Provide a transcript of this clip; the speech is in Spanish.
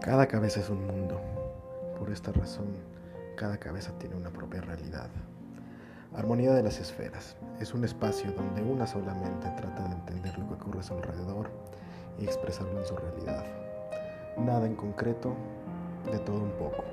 Cada cabeza es un mundo. Por esta razón, cada cabeza tiene una propia realidad. Armonía de las esferas. Es un espacio donde una solamente trata de entender lo que ocurre a su alrededor y expresarlo en su realidad. Nada en concreto, de todo un poco.